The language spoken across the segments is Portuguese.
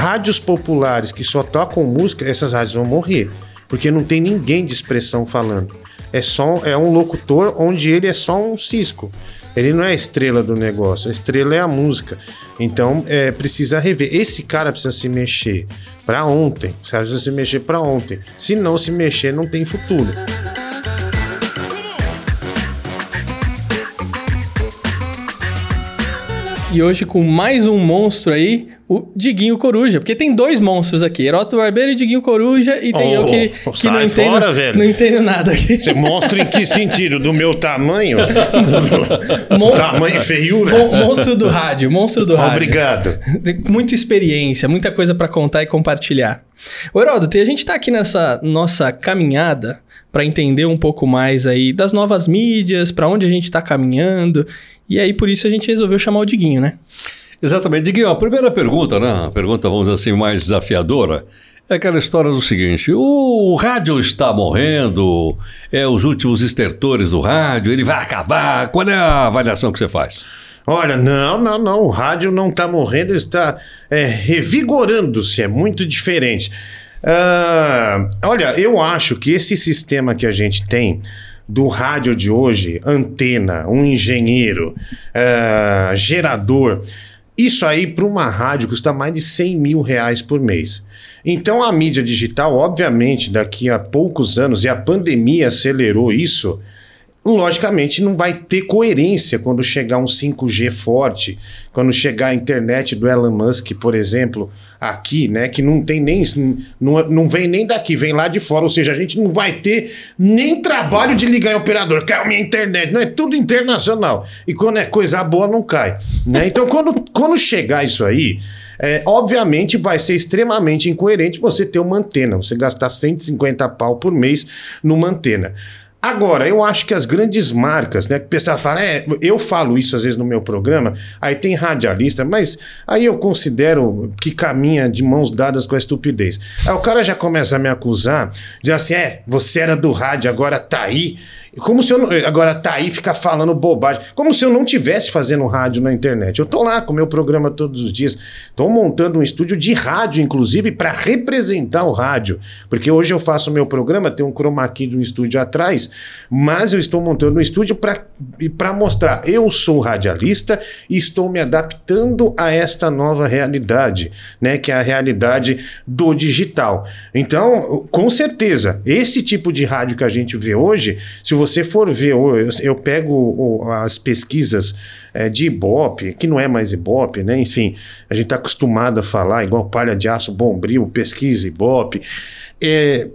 rádios populares que só tocam música, essas rádios vão morrer. Porque não tem ninguém de expressão falando. É só é um locutor onde ele é só um cisco. Ele não é a estrela do negócio, a estrela é a música. Então é, precisa rever. Esse cara precisa se mexer para ontem. Precisa se mexer para ontem. Se não se mexer, não tem futuro. E hoje com mais um monstro aí, o Diguinho Coruja. Porque tem dois monstros aqui, Heroto Barbeiro e Diguinho Coruja. E tem oh, eu que, que não, entendo, fora, velho. não entendo nada aqui. Você monstro em que sentido? Do meu tamanho? Mon tamanho e feiura? Mon monstro do rádio, monstro do rádio. Obrigado. Muita experiência, muita coisa para contar e compartilhar. Ô Heródoto, e a gente tá aqui nessa nossa caminhada para entender um pouco mais aí das novas mídias, para onde a gente está caminhando. E aí, por isso, a gente resolveu chamar o Diguinho, né? Exatamente. Diguinho, a primeira pergunta, né? A pergunta, vamos dizer assim, mais desafiadora. É aquela história do seguinte: o rádio está morrendo, é os últimos estertores do rádio, ele vai acabar. Qual é a avaliação que você faz? Olha, não, não, não. O rádio não está morrendo, está é, revigorando-se. É muito diferente. Uh, olha, eu acho que esse sistema que a gente tem do rádio de hoje, antena, um engenheiro, uh, gerador, isso aí para uma rádio custa mais de 100 mil reais por mês. Então a mídia digital, obviamente, daqui a poucos anos, e a pandemia acelerou isso, logicamente não vai ter coerência quando chegar um 5G forte, quando chegar a internet do Elon Musk, por exemplo, aqui, né, que não tem nem não, não vem nem daqui, vem lá de fora, ou seja, a gente não vai ter nem trabalho de ligar em operador, cai a minha internet, não é tudo internacional. E quando é coisa boa não cai, né? Então quando quando chegar isso aí, é, obviamente vai ser extremamente incoerente você ter uma antena, você gastar 150 pau por mês numa antena. Agora, eu acho que as grandes marcas, né? Que o pessoal fala, é, eu falo isso às vezes no meu programa, aí tem radialista, mas aí eu considero que caminha de mãos dadas com a estupidez. Aí o cara já começa a me acusar, diz assim: é, você era do rádio, agora tá aí. Como se eu não, agora tá aí fica falando bobagem. Como se eu não tivesse fazendo rádio na internet. Eu tô lá com o meu programa todos os dias. Tô montando um estúdio de rádio, inclusive, para representar o rádio. Porque hoje eu faço o meu programa, tem um chroma key de um estúdio atrás, mas eu estou montando um estúdio para mostrar. Eu sou radialista e estou me adaptando a esta nova realidade, né? Que é a realidade do digital. Então, com certeza, esse tipo de rádio que a gente vê hoje, se você for ver, eu, eu pego as pesquisas é, de Ibope, que não é mais Ibope, né? Enfim, a gente está acostumado a falar, igual palha de aço, bombril, pesquisa Ibope. É,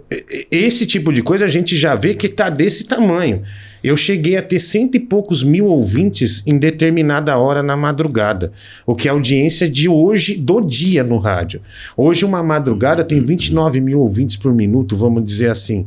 esse tipo de coisa a gente já vê que está desse tamanho. Eu cheguei a ter cento e poucos mil ouvintes em determinada hora na madrugada, o que é a audiência de hoje, do dia no rádio. Hoje, uma madrugada tem 29 mil ouvintes por minuto, vamos dizer assim.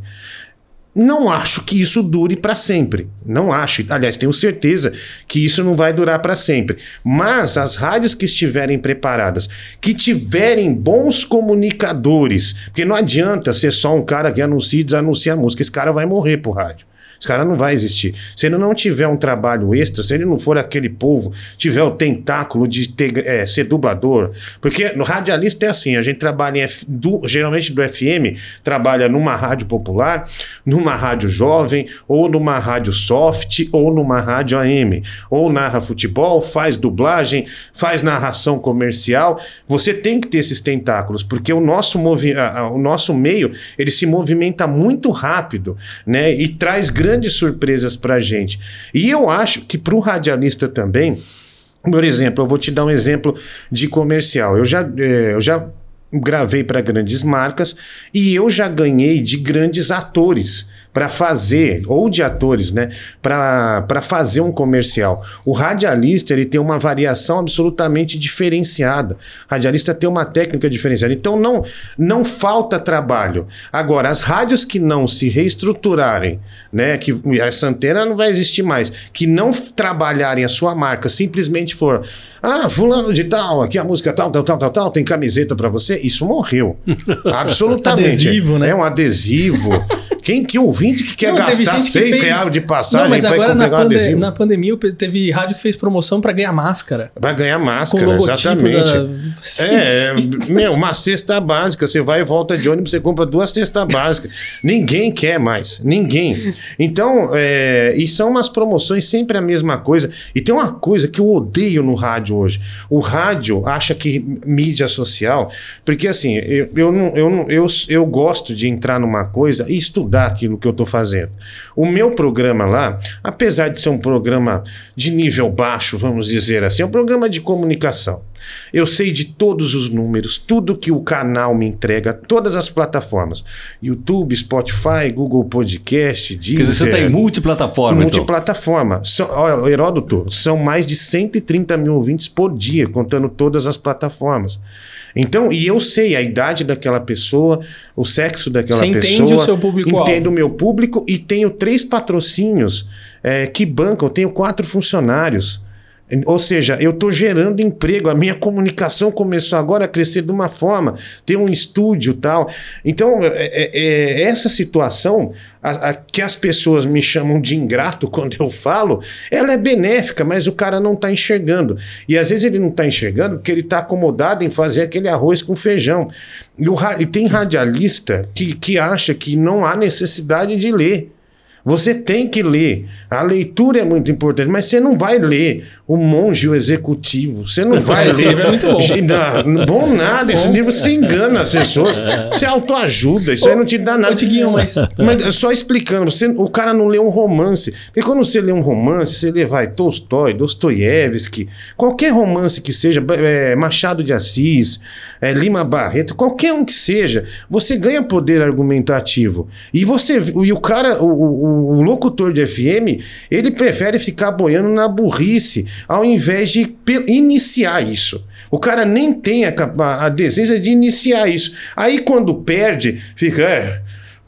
Não acho que isso dure para sempre. Não acho. Aliás, tenho certeza que isso não vai durar para sempre. Mas as rádios que estiverem preparadas, que tiverem bons comunicadores, porque não adianta ser só um cara que anuncia e desanuncia a música, esse cara vai morrer pro rádio. Esse cara não vai existir. Se ele não tiver um trabalho extra, se ele não for aquele povo, tiver o tentáculo de ter, é, ser dublador. Porque no radialista é assim: a gente trabalha F, do, geralmente do FM, trabalha numa rádio popular, numa rádio jovem, ou numa rádio soft, ou numa rádio AM. Ou narra futebol, faz dublagem, faz narração comercial. Você tem que ter esses tentáculos, porque o nosso, movi o nosso meio ele se movimenta muito rápido né, e traz grandes grandes surpresas para a gente. E eu acho que para o radialista também, por exemplo, eu vou te dar um exemplo de comercial. Eu já, é, eu já gravei para grandes marcas e eu já ganhei de grandes atores para fazer, ou de atores, né, para fazer um comercial. O radialista ele tem uma variação absolutamente diferenciada. O radialista tem uma técnica diferenciada. Então não, não falta trabalho. Agora, as rádios que não se reestruturarem, né, que essa antena não vai existir mais, que não trabalharem a sua marca, simplesmente for, ah, fulano de tal, aqui a música tal, tal, tal, tal, tal, tem camiseta para você, isso morreu. Absolutamente. adesivo, né? É um adesivo Quem que ouvinte que quer Não, gastar 6 fez- reais de passagem Não, ir agora na, um pande- na pandemia teve rádio que fez promoção pra ganhar máscara. Vai ganhar máscara, exatamente. da... É, meu, uma cesta básica. Você vai e volta de ônibus, você compra duas cestas básicas. Ninguém quer mais. Ninguém. Então, é, e são umas promoções sempre a mesma coisa. E tem uma coisa que eu odeio no rádio hoje. O rádio acha que mídia social. Porque assim, eu, eu, não, eu, não, eu, eu gosto de entrar numa coisa e estudar aquilo que eu tô fazendo. O meu programa lá, apesar de ser um programa de nível baixo, vamos dizer assim, é um programa de comunicação. Eu sei de todos os números, tudo que o canal me entrega, todas as plataformas: YouTube, Spotify, Google Podcast, Deezer. Quer dizer, você está em multiplataforma, então. Multiplataforma. São, olha, Heródoto, são mais de 130 mil ouvintes por dia, contando todas as plataformas. Então, e eu sei a idade daquela pessoa, o sexo daquela Você entende pessoa. o seu público-alvo. Entendo o meu público e tenho três patrocínios eh, que bancam, eu tenho quatro funcionários. Ou seja, eu estou gerando emprego, a minha comunicação começou agora a crescer de uma forma, ter um estúdio tal. Então, é- é- é- essa situação a- a- que as pessoas me chamam de ingrato quando eu falo, ela é benéfica, mas o cara não está enxergando. E às vezes ele não está enxergando porque ele está acomodado em fazer aquele arroz com feijão. E, o e tem radialista que, que acha que não há necessidade de ler. Você tem que ler. A leitura é muito importante, mas você não vai ler o monge o executivo. Você não vai Esse ler. livro é muito bom. Não, bom nada. Esse livro você engana as pessoas. Você autoajuda. Isso aí não te dá nada. Ô, Diguinho, mas- Mas só explicando, você, o cara não lê um romance. Porque quando você lê um romance, você lê, vai, Tolstói, Dostoiévski, qualquer romance que seja, é, Machado de Assis, é, Lima Barreto, qualquer um que seja, você ganha poder argumentativo. E você e o cara, o, o- o locutor de FM, ele prefere ficar boiando na burrice, ao invés de iniciar isso. O cara nem tem a, a deseja de iniciar isso. Aí quando perde, fica, é,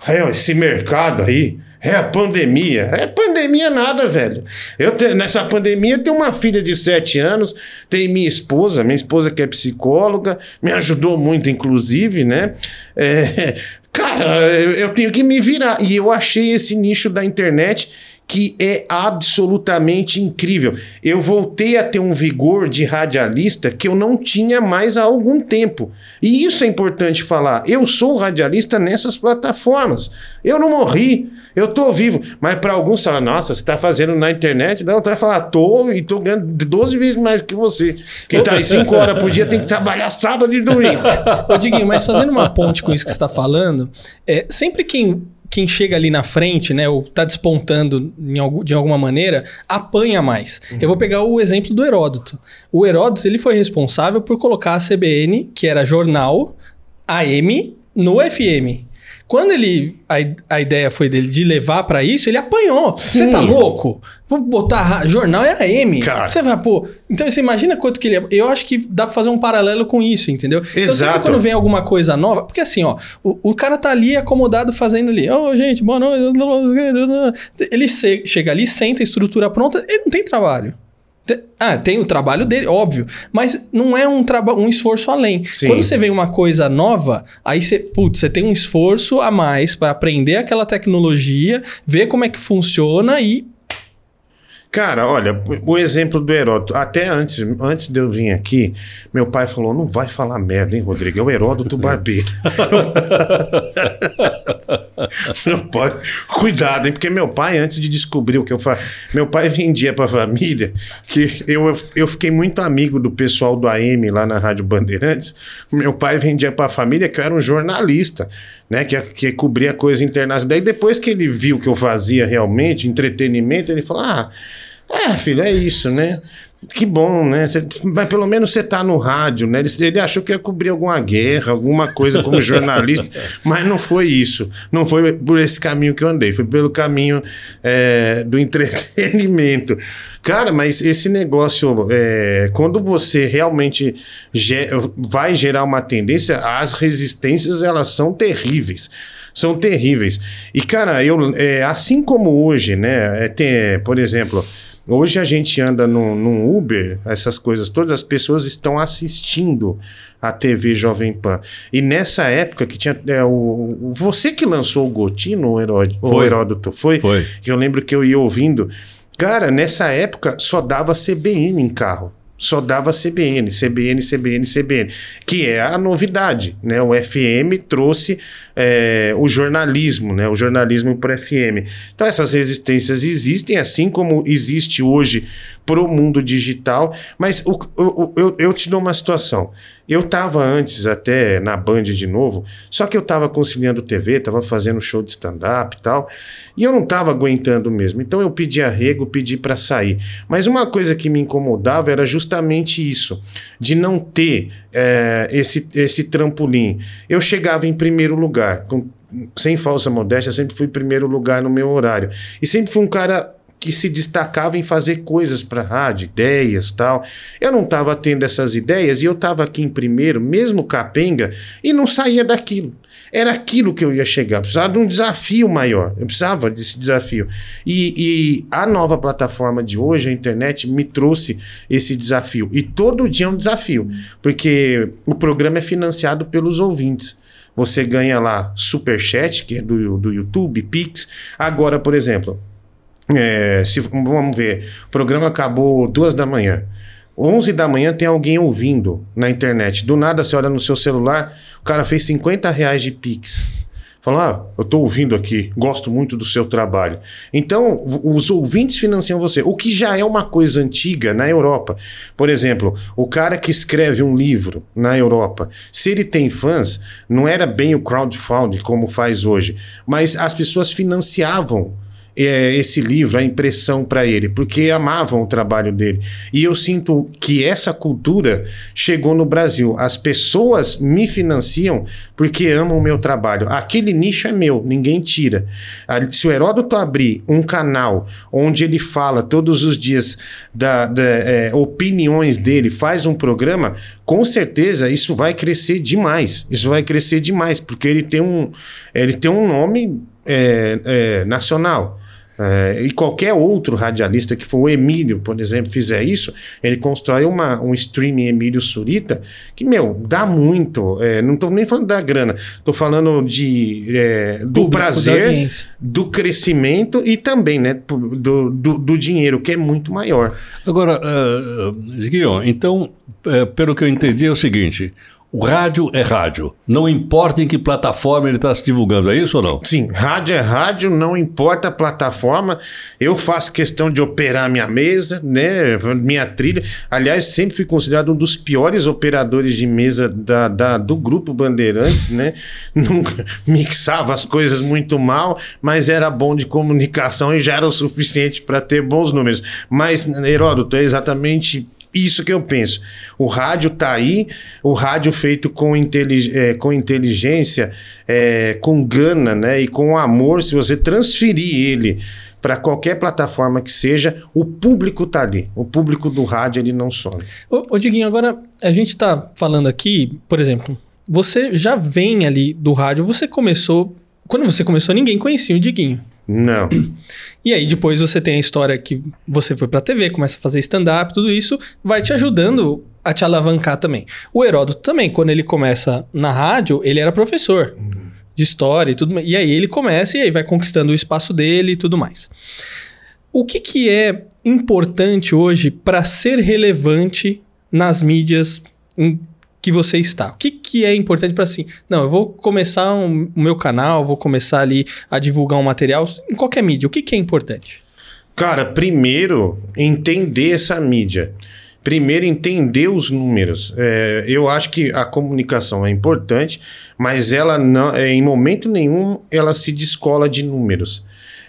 é, esse mercado aí. É a pandemia. É pandemia nada, velho. Eu te- nessa pandemia eu tenho uma filha de 7 anos, tem minha esposa, minha esposa que é psicóloga, me ajudou muito, inclusive, né? É, cara, eu, tenho que me virar. E eu achei esse nicho da internet que é absolutamente incrível. Eu voltei a ter um vigor de radialista que eu não tinha mais há algum tempo. E isso é importante falar. Eu sou radialista nessas plataformas. Eu não morri, eu tô vivo. Mas para alguns falam, nossa, você tá fazendo na internet? Não, vai falar, tô e tô ganhando 12 vezes mais que você. Quem tá aí 5 horas por dia tem que trabalhar sábado e domingo. Ô, Diguinho, mas fazendo uma ponte com isso que você está falando, é, sempre quem, quem chega ali na frente, né, ou tá despontando algum- de alguma maneira, apanha mais. Eu vou pegar o exemplo do Heródoto. O Heródoto ele foi responsável por colocar a CBN, que era jornal, AM, no FM. Quando ele a, a ideia foi dele de levar pra isso, ele apanhou. Você tá louco? Vou botar jornal é AM. Cara. Você vai, pô. Então você imagina quanto que ele. Eu acho que dá pra fazer um paralelo com isso, entendeu? Então, Exato. quando vem alguma coisa nova, porque assim, ó, o, o cara tá ali acomodado fazendo ali, ô gente, boa noite. Ele chega ali, senta a estrutura pronta, ele não tem trabalho. Ah, tem o trabalho dele, óbvio, mas não é um, um esforço além. Sim. Quando você vê uma coisa nova, aí você, putz, você tem um esforço a mais para aprender aquela tecnologia, ver como é que funciona e Cara, olha, o exemplo do Heródoto. Até antes, antes de eu vir aqui, meu pai falou: não vai falar merda, hein, Rodrigo? É o Heródoto Barbeiro. meu pai, cuidado, hein? Porque meu pai, antes de descobrir o que eu faço, meu pai vendia pra família que eu, eu fiquei muito amigo do pessoal do AM lá na Rádio Bandeirantes. Meu pai vendia pra família que eu era um jornalista, né? Que, que cobria coisa internacional. Daí depois que ele viu que eu fazia realmente entretenimento, ele falou: ah. É, filho, é isso, né? Que bom, né? Cê- mas pelo menos você tá no rádio, né? Ele, ele achou que ia cobrir alguma guerra, alguma coisa como jornalista, mas não foi isso. Não foi por esse caminho que eu andei, foi pelo caminho é, do entretenimento. Cara, mas esse negócio, é, quando você realmente vai gerar uma tendência, as resistências elas são terríveis são terríveis. E, cara, eu, é, assim como hoje, né? é, tem, é, por exemplo, Hoje a gente anda num, num Uber, essas coisas todas, as pessoas estão assistindo a TV Jovem Pan. E nessa época que tinha. É, o, você que lançou o Gotino, o, Herói- o. Heródoto, foi? Foi. Que eu lembro que eu ia ouvindo. Cara, nessa época só dava CBN em carro. Só dava CBN, CBN, CBN, CBN, que é a novidade, né? O FM trouxe é, o jornalismo, né? O jornalismo para FM. Então essas resistências existem, assim como existe hoje pro mundo digital. Mas o- o- o- eu, eu te dou uma situação. Eu estava antes até na Band de novo, só que eu estava conciliando TV, estava fazendo show de stand-up e tal, e eu não estava aguentando mesmo. Então eu pedi arrego, pedi para sair. Mas uma coisa que me incomodava era justamente isso, de não ter eh, esse, esse trampolim. Eu chegava em primeiro lugar, com- sem falsa modéstia, sempre fui primeiro lugar no meu horário. E sempre fui um cara que se destacava em fazer coisas para rádio, ideias tal. Eu não estava tendo essas ideias e eu estava aqui em primeiro, mesmo capenga, e não saía daquilo. Era aquilo que eu ia chegar. Eu precisava de um desafio maior. Eu precisava desse desafio. E, e a nova plataforma de hoje, a internet, me trouxe esse desafio. E todo dia é um desafio, porque o programa é financiado pelos ouvintes. Você ganha lá Superchat, que é do, do YouTube, Pix. Agora, por exemplo, é, se, vamos ver, o programa acabou duas da manhã. 11 da manhã tem alguém ouvindo na internet. Do nada você olha no seu celular, o cara fez 50 reais de Pix. Fala, ah, eu tô ouvindo aqui, gosto muito do seu trabalho. Então, os ouvintes financiam você, o que já é uma coisa antiga na Europa. Por exemplo, o cara que escreve um livro na Europa, se ele tem fãs, não era bem o crowdfunding como faz hoje, mas as pessoas financiavam é, esse livro, a impressão para ele, porque amavam o trabalho dele. E eu sinto que essa cultura chegou no Brasil. As pessoas me financiam porque amam o meu trabalho. Aquele nicho é meu, ninguém tira. Se o Heródoto abrir um canal onde ele fala todos os dias da, da, é, opiniões dele, faz um programa, com certeza isso vai crescer demais. Isso vai crescer demais, porque ele tem um, ele tem um nome é, é, nacional. É, e qualquer outro radialista que for o Emílio, por exemplo, fizer isso, ele constrói uma, um streaming Emílio Surita que, meu, dá muito. É, não estou nem falando da grana, estou falando de, é, do Público, prazer, do crescimento e também né, do, do, do dinheiro, que é muito maior. Agora, uh, Guilherme, então, eh, pelo que eu entendi é o seguinte: o rádio é rádio. Não importa em que plataforma ele está se divulgando, é isso ou não? Sim, rádio é rádio, não importa a plataforma. Eu faço questão de operar minha mesa, né? Minha trilha. Aliás, sempre fui considerado um dos piores operadores de mesa da, da- do grupo Bandeirantes, né? Nunca mixava as coisas muito mal, mas era bom de comunicação e já era o suficiente para ter bons números. Mas, Heródoto, é exatamente isso que eu penso. O rádio tá aí, o rádio feito com, intelig é, com inteligência, é, com gana, né? E com amor, se você transferir ele para qualquer plataforma que seja, o público tá ali. O público do rádio ele não some. Ô, ô Diguinho, agora a gente tá falando aqui, por exemplo, você já vem ali do rádio, você começou. Quando você começou, ninguém conhecia o Diguinho. Não. E aí depois você tem a história que você foi pra TV, começa a fazer stand-up, tudo isso vai te ajudando a te alavancar também. O Heródoto também, quando ele começa na rádio, ele era professor de história e tudo mais. E aí ele começa e aí vai conquistando o espaço dele e tudo mais. O que, que é importante hoje para ser relevante nas mídias que você está? O que, que é importante para assim? Não, eu vou começar um- o meu canal, vou começar ali a divulgar um material em qualquer mídia. O que, que é importante? Cara, primeiro, entender essa mídia. Primeiro, entender os números. É, eu acho que a comunicação é importante, mas ela não, é, em momento nenhum ela se descola de números.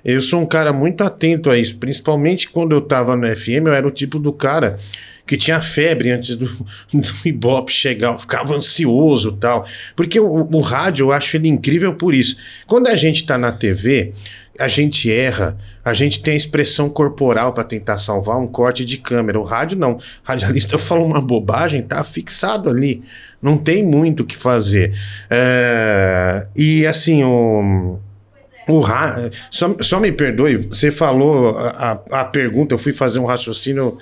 Eu sou um cara muito atento a isso, principalmente quando eu estava no FM, eu era o tipo do cara que tinha febre antes do, do Ibope chegar, ficava ansioso tal. Porque o, o rádio, eu acho ele incrível por isso. Quando a gente está na TV, a gente erra, a gente tem a expressão corporal para tentar salvar um corte de câmera. O rádio não. O radialista fala uma bobagem, tá fixado ali. Não tem muito o que fazer. É, E assim, o. O ra... só, só me perdoe, você falou a, a, a pergunta, eu fui fazer um raciocínio.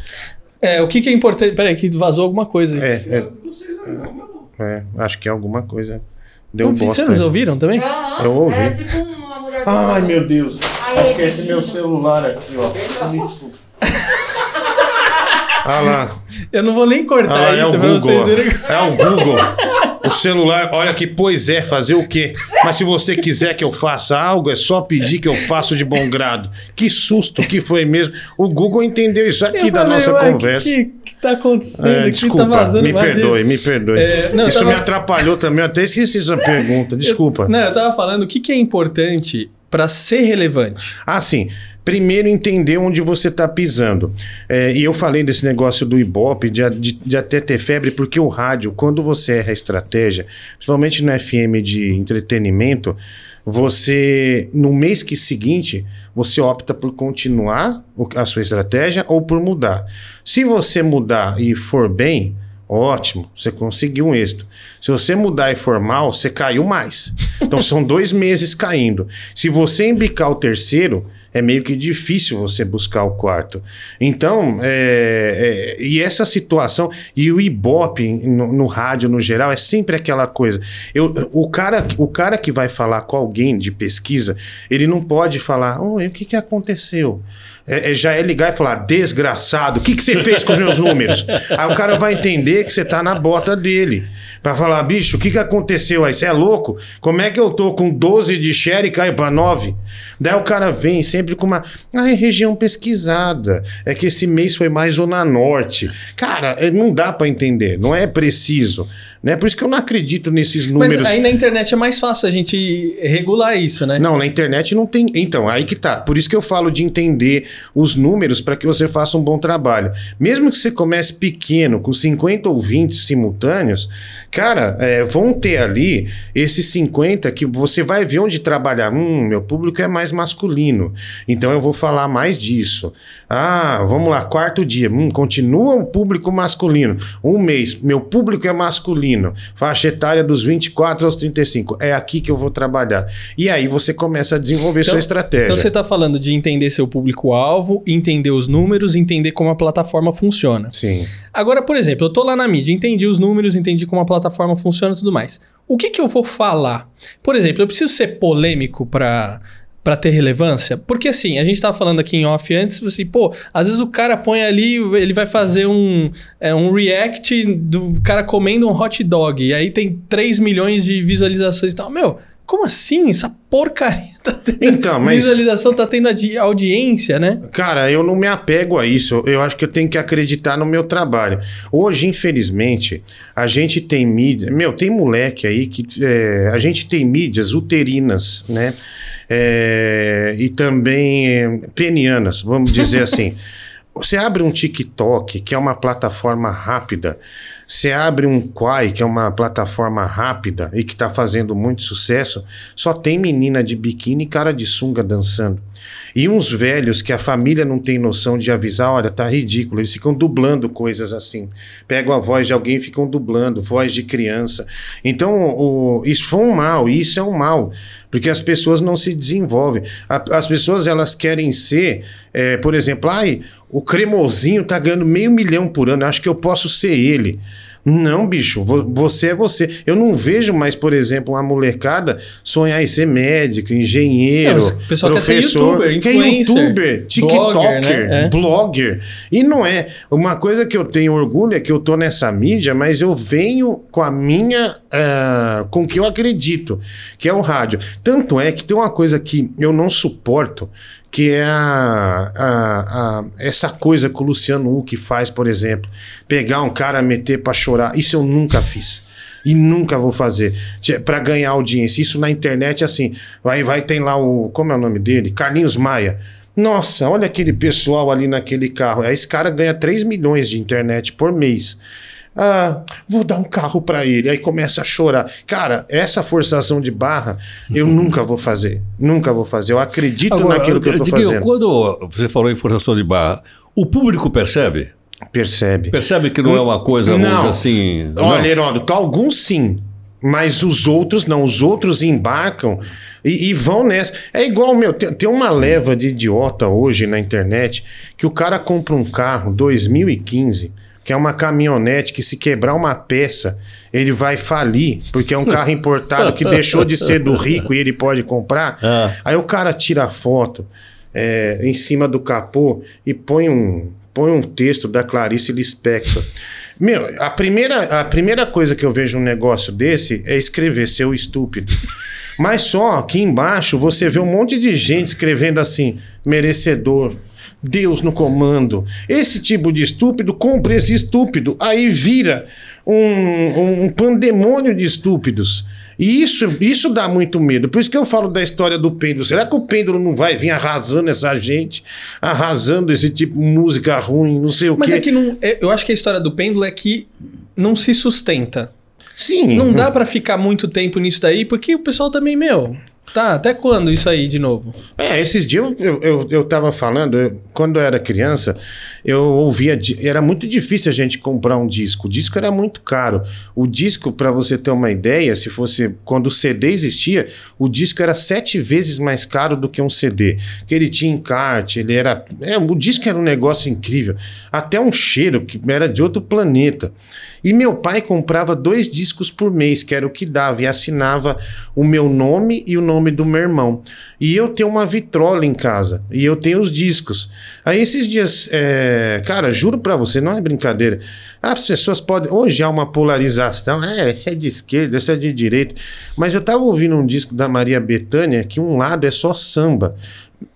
É, o que, que é importante. Peraí, que vazou alguma coisa. aí. É, é, é, acho que é alguma coisa. Deu Não bosta. Vocês ouviram também? Aham, Eu ouvi. É tipo uma mulher. Ai, meu Deus. Aí, Acho que é esse meu celular aqui, ó. Me desculpa. Ah lá. Eu não vou nem Ah cortar lá, é isso o pra Google. vocês verem. É o Google. O celular, olha que pois é, fazer o quê? Mas se você quiser que eu faça algo, é só pedir que eu faço de bom grado. Que susto que foi mesmo. O Google entendeu isso aqui Eu da falei, nossa conversa. O que, que, tá acontecendo? É, O que desculpa, tá vazando? me perdoe, me perdoe. É, não, eu Isso tava- me atrapalhou também, eu até esqueci sua pergunta, desculpa. Não, eu tava falando o que, que é importante pra ser relevante. Ah, sim. Primeiro entender onde você está pisando. É, e eu falei desse negócio do Ibope, de, de- de até ter febre, porque o rádio, quando você erra a estratégia, principalmente no FM de entretenimento, você, no mês que seguinte, você opta por continuar a sua estratégia ou por mudar. Se você mudar e for bem, Ótimo, você conseguiu um êxito. Se você mudar e for mal, você caiu mais. Então são dois meses caindo. Se você embicar o terceiro, é meio que difícil você buscar o quarto. Então, é, é, e essa situação, e o Ibope no, no rádio no geral, é sempre aquela coisa. Eu, o, cara, o cara que vai falar com alguém de pesquisa, ele não pode falar, oi, o que, que aconteceu? É, é, já é ligar e falar, desgraçado, o que, que você fez com os meus números? Aí o cara vai entender que você tá na bota dele. Pra falar, bicho, o que, que aconteceu aí? Você é louco? Como é que eu tô com 12 de share e caio pra 9? Daí o cara vem sempre com uma. Ah, é região pesquisada. É que esse mês foi mais Zona Norte. Cara, é, não dá pra entender. Não é preciso. Né? Por isso que eu não acredito nesses números. Mas aí na internet é mais fácil a gente regular isso, né? Não, na internet não tem. Então, aí que tá. Por isso que eu falo de entender os números para que você faça um bom trabalho. Mesmo que você comece pequeno, com 50 ouvintes simultâneos, cara, é, vão ter ali esses 50 que você vai ver onde trabalhar. Hum, meu público é mais masculino. Então eu vou falar mais disso. Ah, vamos lá, quarto dia. Hum, continua um público masculino. Um mês, meu público é masculino. Faixa etária dos 24 aos 35. É aqui que eu vou trabalhar. E aí você começa a desenvolver sua estratégia. Então você está falando de entender seu público-alvo, entender os números, entender como a plataforma funciona. Sim. Agora, por exemplo, eu tô lá na mídia, entendi os números, entendi como a plataforma funciona e tudo mais. O que, que eu vou falar? Por exemplo, eu preciso ser polêmico para para ter relevância? Porque assim, a gente tava falando aqui em off antes, assim, pô, às vezes o cara põe ali, ele vai fazer um, é, um react do cara comendo um hot dog, e aí tem 3 milhões de visualizações e tal. Meu, como assim? Essa porcaria tá tendo Então, mas- visualização, tá tendo audiência, né? Cara, eu não me apego a isso. Eu acho que eu tenho que acreditar no meu trabalho. Hoje, infelizmente, a gente tem mídia. Meu, tem moleque aí que. é, a gente tem mídias uterinas, né? É, e também é, penianas, vamos dizer assim. Você abre um TikTok, que é uma plataforma rápida. Você abre um Quai, que é uma plataforma rápida e que está fazendo muito sucesso. Só tem menina de biquíni e cara de sunga dançando. E uns velhos que a família não tem noção de avisar, olha, tá ridículo. Eles ficam dublando coisas assim. Pegam a voz de alguém e ficam dublando, voz de criança. Então, o, isso foi um mal, isso é um mal. Porque as pessoas não se desenvolvem. A- as pessoas, elas querem ser, é, por exemplo, ai, o cremosinho tá ganhando meio milhão por ano, acho que eu posso ser ele. Não, bicho, vo- você é você. Eu não vejo mais, por exemplo, uma molecada sonhar em ser médico, engenheiro, Não, o pessoal quer ser professor, youtuber, que é youtuber, tiktoker, blogger, né? É. blogger. E não é. Uma coisa que eu tenho orgulho é que eu tô nessa mídia, mas eu venho com a minha. ah, com o que eu acredito, que é o rádio. Tanto é que tem uma coisa que eu não suporto, que é a, a- a- essa coisa que o Luciano Huck faz, por exemplo. Pegar um cara, meter pra chorar. Isso eu nunca fiz. E nunca vou fazer. Pra ganhar audiência. Isso na internet, assim. Vai, vai, tem lá o. Como é o nome dele? Carlinhos Maia. Nossa, olha aquele pessoal ali naquele carro. Esse cara ganha 3 milhões de internet por mês. Ah, vou dar um carro pra ele. Aí começa a chorar. Cara, essa forçação de barra eu nunca vou fazer. Nunca vou fazer. Eu acredito naquilo que eu tô Diguinho, fazendo. quando você falou em forçação de barra, o público percebe? Percebe? Percebe que não é uma coisa, Não. assim. Olha? Heródoto, alguns sim. Mas os outros não, os outros embarcam e, e vão nessa. É igual, meu, tem, tem, uma leva de idiota hoje na internet que o cara compra um carro 2015, que é uma caminhonete que se quebrar uma peça, ele vai falir, porque é um carro importado que deixou de ser do rico e ele pode comprar. Ah. Aí o cara tira a foto é, em cima do capô e põe um, põe um texto da Clarice Lispector. Meu, a primeira, a primeira coisa que eu vejo um negócio desse é escrever seu estúpido. Mas só aqui embaixo você vê um monte de gente escrevendo assim, merecedor, Deus no comando. Esse tipo de estúpido compra esse estúpido. Aí vira um, um pandemônio de estúpidos. E isso, isso dá muito medo. Por isso que eu falo da história do pêndulo. Será que o pêndulo não vai vir arrasando essa gente? Arrasando esse tipo de música ruim, não sei o Mas quê. Mas é que não. É, eu acho que a história do pêndulo é que não se sustenta. Sim. Não dá para ficar muito tempo nisso daí, porque o pessoal também, meu, Tá, até quando isso aí de novo? É, esses dias eu, eu, eu tava falando, eu, quando eu era criança, eu ouvia. Era muito difícil a gente comprar um disco. O disco era muito caro. O disco, para você ter uma ideia, se fosse. Quando o CD existia, o disco era sete vezes mais caro do que um CD. Que ele tinha encarte, ele era. É, o disco era um negócio incrível. Até um cheiro que era de outro planeta. E meu pai comprava dois discos por mês, que era o que dava, e assinava o meu nome e o nome do meu irmão. E eu tenho uma vitrola em casa, e eu tenho os discos. Aí esses dias, é, cara, juro pra você, não é brincadeira. As pessoas podem. Hoje há uma polarização, é, esse é de esquerda, esse é de direita. Mas eu tava ouvindo um disco da Maria Bethânia que um lado é só samba,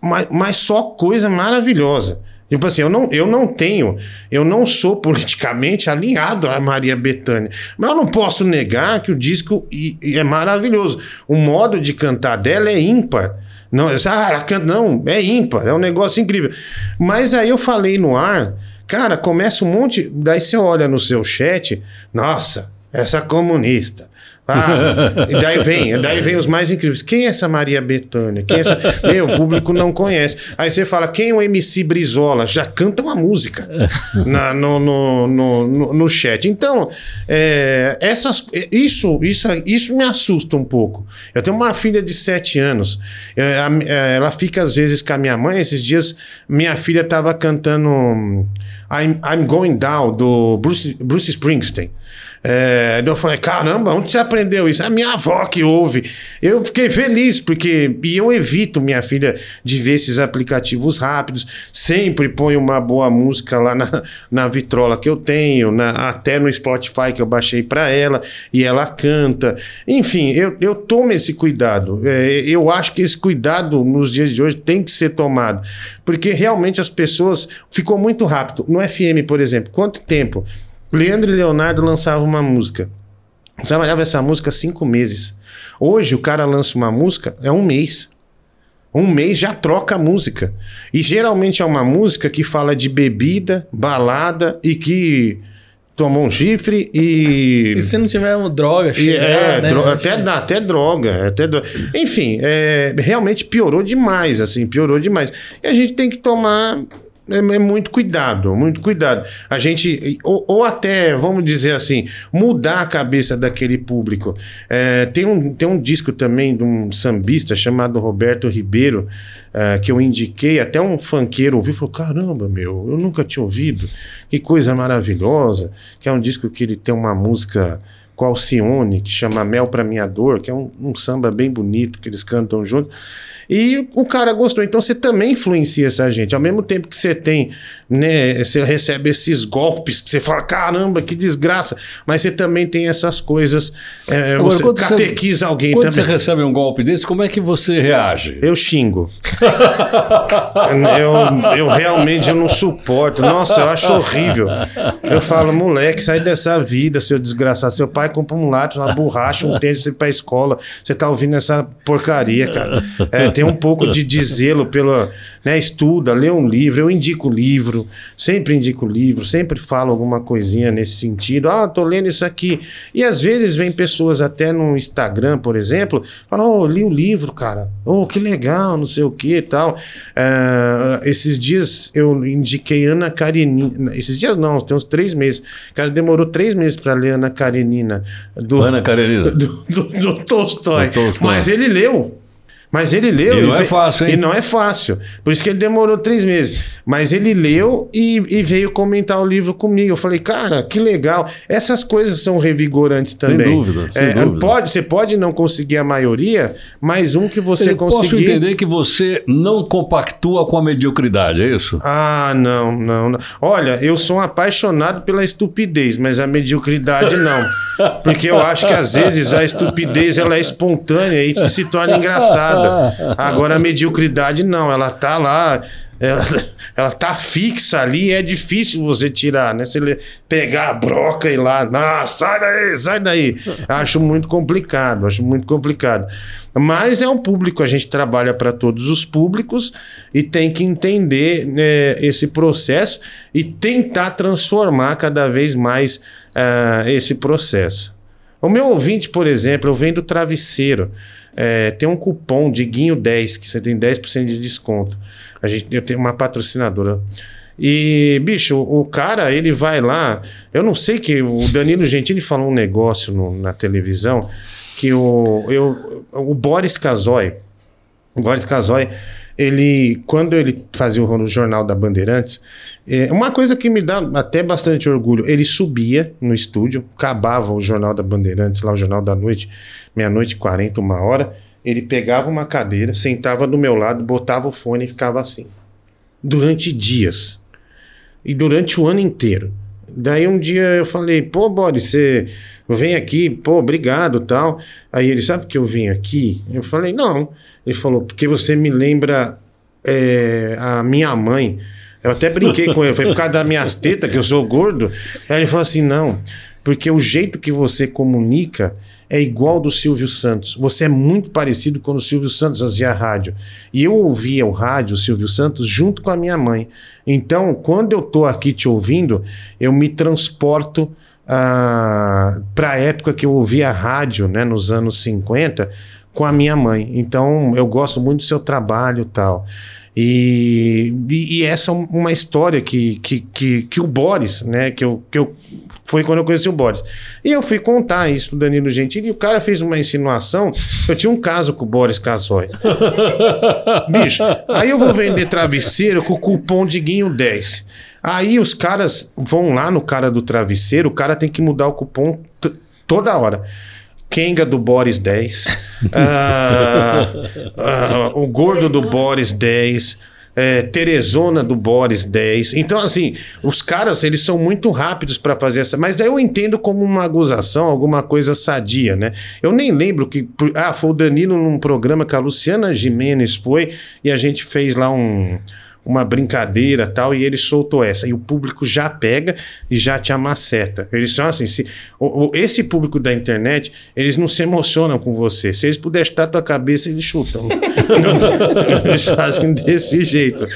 mas, mas só coisa maravilhosa. Tipo assim, eu não, eu não tenho, eu não sou politicamente alinhado a Maria Bethânia. Mas eu não posso negar que o disco é maravilhoso. O modo de cantar dela é ímpar. Não, ah, ela canta, não, é ímpar, é um negócio incrível. Mas aí eu falei no ar, cara, começa um monte. Daí você olha no seu chat, nossa, essa comunista. Ah, e daí vem, daí vem os mais incríveis. Quem é essa Maria Bethânia? Quem é essa... Meu, o público não conhece. Aí você fala, quem é o MC Brizola? Já canta uma música na, no, no, no, no, chat. Então, é, essas, isso, isso, isso me assusta um pouco. Eu tenho uma filha de sete anos. É, é, ela fica às vezes com a minha mãe. Esses dias, minha filha estava cantando I'm, I'm Going Down, do Bruce, Bruce Springsteen. É, eu falei, caramba, onde você aprendeu isso? A minha avó que ouve. Eu fiquei feliz, porque. E eu evito minha filha de ver esses aplicativos rápidos. Sempre ponho uma boa música lá na, na vitrola que eu tenho, na, até no Spotify que eu baixei para ela, e ela canta. Enfim, eu, eu tomo esse cuidado. É, eu acho que esse cuidado nos dias de hoje tem que ser tomado. Porque realmente as pessoas. Ficou muito rápido. No FM, por exemplo, quanto tempo? Leandro e Leonardo lançavam uma música. Trabalhava essa música cinco meses. Hoje o cara lança uma música, é um mês. Um mês já troca a música. E geralmente é uma música que fala de bebida, balada e que tomou um chifre e. E se não tiver uma droga, chegar, é, né? até, até droga. Até Enfim, é, realmente piorou demais, assim, piorou demais. E a gente tem que tomar é, é, muito cuidado, muito cuidado. A gente, ou, ou, até, vamos dizer assim, mudar a cabeça daquele público. É, tem, um, tem um disco também de um sambista chamado Roberto Ribeiro, é, que eu indiquei, até um funkeiro ouviu e falou: caramba, meu, eu nunca tinha ouvido, que coisa maravilhosa. Que é um disco que ele tem uma música com Alcione, que chama Mel para Minha Dor, que é um, um samba bem bonito que eles cantam juntos. E o cara gostou. Então você também influencia essa gente. Ao mesmo tempo que você tem, né? Você recebe esses golpes que você fala, caramba, que desgraça. Mas você também tem essas coisas. É, Agora, você catequiza você, alguém quando também. Quando você recebe um golpe desse, como é que você reage? Eu xingo. eu, eu realmente eu não suporto. Nossa, eu acho horrível. Eu falo, moleque, sai dessa vida, seu desgraçado. Seu pai compra um lápis, uma borracha, um tênis, ir pra escola. Você tá ouvindo essa porcaria, cara. É, tem um pouco de, zelo pela. Né, estuda, lê um livro, eu indico livro, sempre indico livro, sempre falo alguma coisinha nesse sentido. Ah, tô lendo isso aqui. E às vezes vem pessoas até no Instagram, por exemplo, falam: Oh, li o livro, cara. Oh, que legal, não sei o que e tal. Uh, esses dias eu indiquei Ana Karenina. Esses dias não, tem uns três meses. Cara, demorou três meses para ler Ana Karenina Karenina. Do, Ana Karenina. Do, do, do Tolstói. Do Tolstói. Mas ele leu. Mas ele leu. E não é fácil, hein? E não é fácil. Por isso que ele demorou três meses. Mas ele leu e, e veio comentar o livro comigo. Eu falei, cara, que legal. Essas coisas são revigorantes também. dúvida, sem É, dúvida. Pode, você pode não conseguir a maioria, mas um que você Eu posso conseguir. entender que você não compactua com a mediocridade, é isso? Ah, não, não, não. Olha, eu sou um apaixonado pela estupidez, mas a mediocridade não. Porque eu acho que às vezes a estupidez ela é espontânea e se torna engraçada. Agora a mediocridade não, ela tá lá, ela, ela tá fixa ali, é difícil você tirar, né? Você pegar a broca e ir lá, ah, sai daí, sai daí. Acho muito complicado, acho muito complicado. Mas é um público, a gente trabalha para todos os públicos e tem que entender é, esse processo e tentar transformar cada vez mais ah, esse processo. O meu ouvinte, por exemplo, eu vendo travesseiro. É, tem um cupom de Guinho 10, que você tem 10% de desconto. A gente, eu tenho uma patrocinadora. E, bicho, o, cara, ele vai lá. Eu não sei que o Danilo Gentili falou um negócio no- na televisão que o, eu, o Boris Casoy, o Boris Casoy, ele, quando ele fazia o Jornal da Bandeirantes, é, uma coisa que me dá até bastante orgulho, ele subia no estúdio, acabava o Jornal da Bandeirantes, lá o Jornal da Noite, meia-noite e 40, uma hora, ele pegava uma cadeira, sentava do meu lado, botava o fone e ficava assim. Durante dias. E durante o ano inteiro. Daí um dia eu falei, pô, Boris, você vem aqui, pô, obrigado tal. Aí ele, sabe que eu vim aqui? Eu falei, não. Ele falou, porque você me lembra é, a minha mãe. Eu até brinquei com ele, foi por causa das minhas tetas, que eu sou gordo. Aí ele falou assim: não, porque o jeito que você comunica é igual do Silvio Santos. Você é muito parecido com o Silvio Santos fazia rádio. E eu ouvia o rádio, o Silvio Santos, junto com a minha mãe. Então, quando eu tô aqui te ouvindo, eu me transporto para a época que eu ouvia rádio, né, nos anos 50, com a minha mãe. Então, eu gosto muito do seu trabalho tal. E, e, e essa é uma história que, que, que, que o Boris, né, que eu, que eu foi quando eu conheci o Boris. E eu fui contar isso pro Danilo Gentili e o cara fez uma insinuação. Eu tinha um caso com o Boris Casoy. Bicho, aí eu vou vender travesseiro com o cupom de Guinho 10. Aí os caras vão lá no cara do travesseiro, o cara tem que mudar o cupom toda hora. Kenga do Boris 10. ah, ah, o gordo do Boris 10. É, Teresona do Boris 10. Então, assim, os caras, eles são muito rápidos para fazer essa. Mas daí eu entendo como uma acusação, alguma coisa sadia, né? Eu nem lembro que. Ah, foi o Danilo num programa que a Luciana Jimenez foi e a gente fez lá um uma brincadeira tal, e ele soltou essa. E o público já pega e já te amaceta. Eles são assim, se, o, o- esse público da internet, eles não se emocionam com você. Se eles puderem chutar a tua cabeça, eles chutam. eles fazem desse jeito.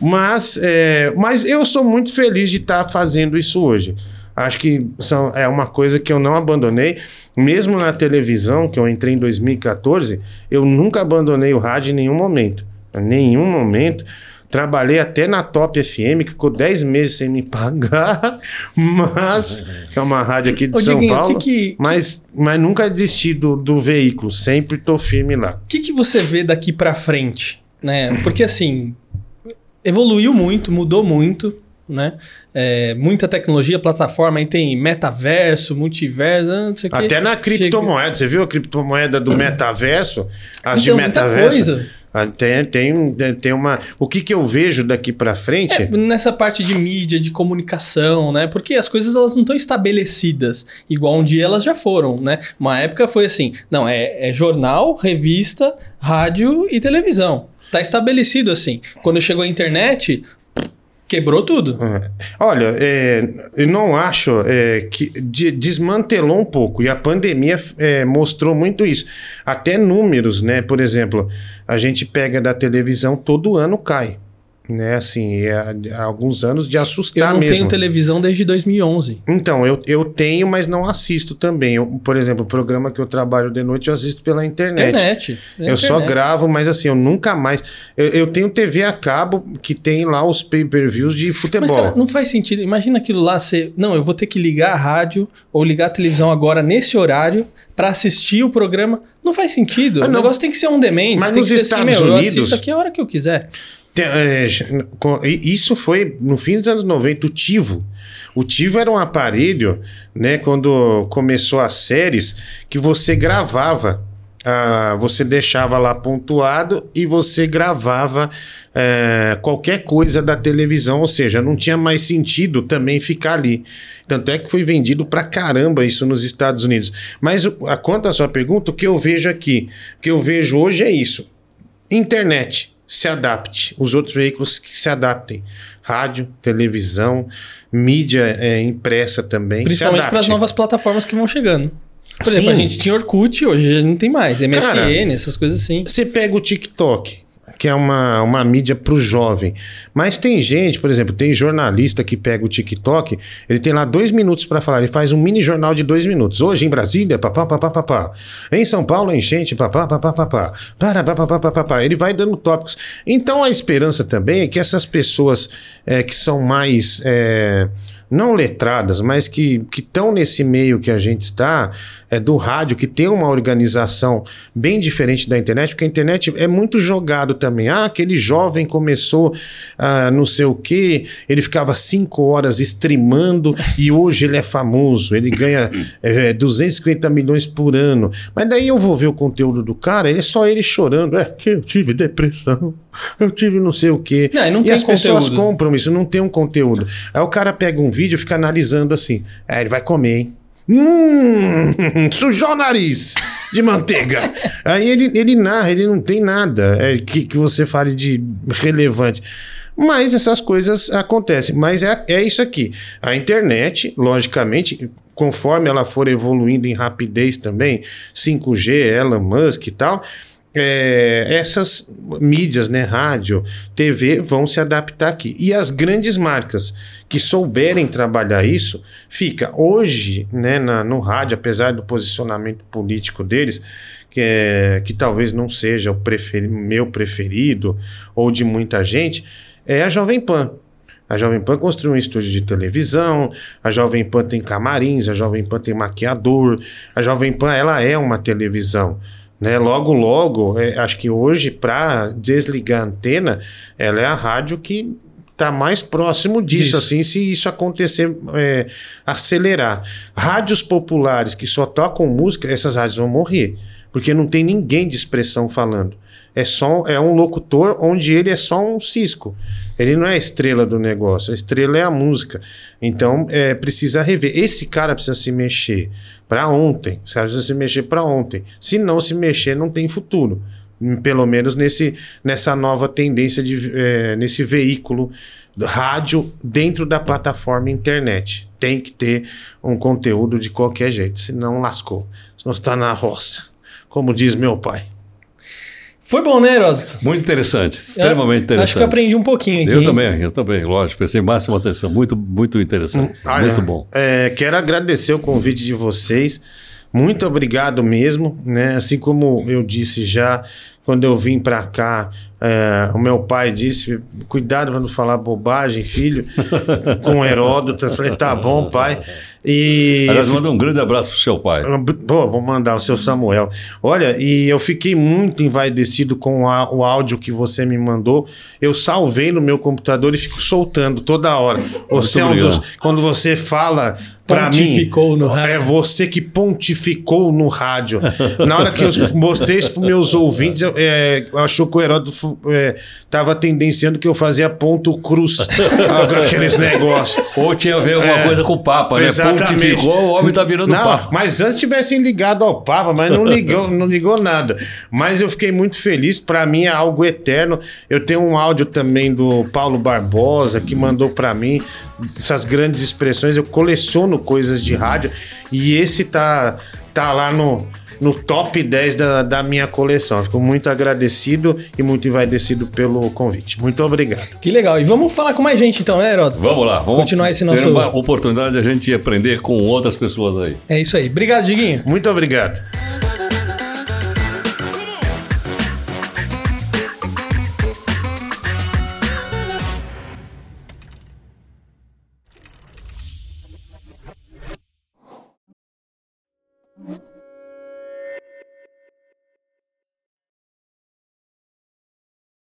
Mas, é, mas eu sou muito feliz de estar fazendo isso hoje. Acho que são, é uma coisa que eu não abandonei. Mesmo na televisão, que eu entrei em 2014, eu nunca abandonei o rádio em nenhum momento. Em nenhum momento. Trabalhei até na Top FM, que ficou 10 meses sem me pagar, mas que é uma rádio aqui de Ô, São Diguinho, Paulo. que que- Mas, mas nunca desisti do, do veículo, sempre tô firme lá. O que, que você vê daqui pra frente? Né? Porque assim, evoluiu muito, mudou muito, né? É, muita tecnologia, plataforma, aí tem metaverso, multiverso, não sei o. Até na Chega- criptomoeda, você viu a criptomoeda do metaverso? As Então, de metaverso? Ah, Tem, tem, tem uma. O que, que eu vejo daqui pra frente? É, nessa parte de mídia, de comunicação, né? Porque as coisas elas não estão estabelecidas igual um dia elas já foram, né? Uma época foi assim, não, é, é jornal, revista, rádio e televisão. Tá estabelecido assim. Quando chegou a internet, quebrou tudo. É. Olha, é, eu não acho é, que de- desmantelou um pouco e a pandemia é, mostrou muito isso. Até números, né? Por exemplo, a gente pega da televisão todo ano cai. Né? Assim, é, há alguns anos de assustar Eu não mesmo. tenho televisão desde 2011. Então, eu, eu tenho, mas não assisto também. Eu, por exemplo, o programa que eu trabalho de noite, eu assisto pela internet. Internet. Eu só Internet. gravo, mas assim, eu nunca mais. Eu, eu tenho TV a cabo que tem lá os pay-per-views de Mas, futebol. cara, não faz sentido. Imagina aquilo lá ser. Não, eu vou ter que ligar a rádio ou ligar a televisão agora nesse horário pra assistir o programa. Não faz sentido. Ah, o não. negócio tem que ser um dement. Mas tem nos que ser assim, Estados meu, Unidos- eu assisto aqui a hora que eu quiser. É, isso foi no fim dos anos 90, o Tivo. O Tivo era um aparelho, né, quando começou as séries, que você gravava. ah, você deixava lá pontuado e você gravava é, qualquer coisa da televisão, ou seja, não tinha mais sentido também ficar ali. Tanto é que foi vendido pra caramba isso nos Estados Unidos. Mas a, quanto à sua pergunta, o que eu vejo aqui, o que eu vejo hoje é isso. Internet, se adapte. Os outros veículos que se adaptem. Rádio, televisão, mídia é, impressa também. Principalmente para as novas plataformas que vão chegando. Por exemplo, Sim. a gente tinha Orkut, hoje já não tem mais. MSN, Cara, essas coisas assim. Você pega o TikTok, que é uma, uma mídia para o jovem. Mas tem gente, por exemplo, tem jornalista que pega o TikTok, ele tem lá dois minutos para falar, ele faz um mini jornal de dois minutos. Hoje em Brasília, papá, papá, papá. Em São Paulo, enchente, papá, papá, papá. Para, papá, papá, papá. Ele vai dando tópicos. Então a esperança também é que essas pessoas é, que são mais. é, não letradas, mas que estão nesse meio que a gente está, é, do rádio, que tem uma organização bem diferente da internet, porque a internet é muito jogado também. Ah, aquele jovem começou ah, não sei o quê, ele ficava cinco horas streamando e hoje ele é famoso, ele ganha é, 250 milhões por ano. Mas daí eu vou ver o conteúdo do cara, ele é só ele chorando. É que eu tive depressão, eu tive não sei o quê. Não, e não e as pessoas conteúdo. compram isso, não tem um conteúdo. Aí o cara pega um vídeo e fica analisando assim. É, ele vai comer, hein? Hum, sujou o nariz de manteiga. Aí ele, ele narra, ele não tem nada é, que, que você fale de relevante. Mas essas coisas acontecem. Mas é, é isso aqui. A internet, logicamente, conforme ela for evoluindo em rapidez também, 5G, Elon Musk e tal, é, essas mídias, né, rádio, TV, vão se adaptar aqui. E as grandes marcas que souberem trabalhar isso, fica hoje, né, na- no rádio, apesar do posicionamento político deles, que, é, que talvez não seja o preferi- meu preferido ou de muita gente, é a Jovem Pan. A Jovem Pan construiu um estúdio de televisão, a Jovem Pan tem camarins, a Jovem Pan tem maquiador, a Jovem Pan ela é uma televisão. Né? Logo, logo, é, acho que hoje, para desligar a antena, ela é a rádio que está mais próximo disso, Isso. assim, se isso acontecer, é, acelerar. Rádios populares que só tocam música, essas rádios vão morrer, porque não tem ninguém de expressão falando. É só é um locutor onde ele é só um cisco. Ele não é a estrela do negócio. A estrela é a música. Então é, precisa rever. Esse cara precisa se mexer para ontem. Esse cara precisa se mexer para ontem. Se não se mexer, não tem futuro. Hum, Pelo menos nesse, nessa nova tendência de é, nesse veículo rádio dentro da plataforma internet. Tem que ter um conteúdo de qualquer jeito, senão lascou. Senão está na roça, como diz meu pai. Foi bom, né, Heródoto? Muito interessante, extremamente interessante. Acho que eu aprendi um pouquinho aqui. Eu também, eu também, lógico, prestei máxima atenção. Muito, muito interessante. Olha, muito bom. é, quero agradecer o convite de vocês. Muito obrigado mesmo, né? Assim como eu disse já quando eu vim para cá, é, o meu pai disse: cuidado para não falar bobagem, filho, com Heródoto. Eu falei: tá bom, pai. E Aliás, manda um grande abraço pro seu pai. Pô, vou mandar o seu Samuel. Olha, e eu fiquei muito envaidecido com a- o áudio que você me mandou. Eu salvei no meu computador e fico soltando toda hora. Você é um dos. Quando você fala. Pra mim, Pontificou no rádio. é você que pontificou no rádio. Na hora que eu mostrei isso para meus ouvintes, eu, é, achou que o Heródoto é, tava tendenciando que eu fazia ponto cruz com aqueles negócios. Ou tinha a ver alguma É, coisa com o Papa, né? exatamente. Pontificou, o homem tá virando Não, Papa. mas antes tivessem ligado ao Papa, mas não ligou, não ligou nada. Mas eu fiquei muito feliz, para mim é algo eterno. Eu tenho um áudio também do Paulo Barbosa que mandou para mim essas grandes expressões. Eu coleciono coisas de rádio e esse tá tá lá no no top 10 da, da minha coleção. Fico muito agradecido e muito envaidecido pelo convite. Muito obrigado. Que legal. E vamos falar com mais gente então, né, Heródoto? Vamos lá, vamos continuar esse ter nosso. uma oportunidade de a gente aprender com outras pessoas aí. É isso aí. Obrigado, Diguinho. Muito obrigado.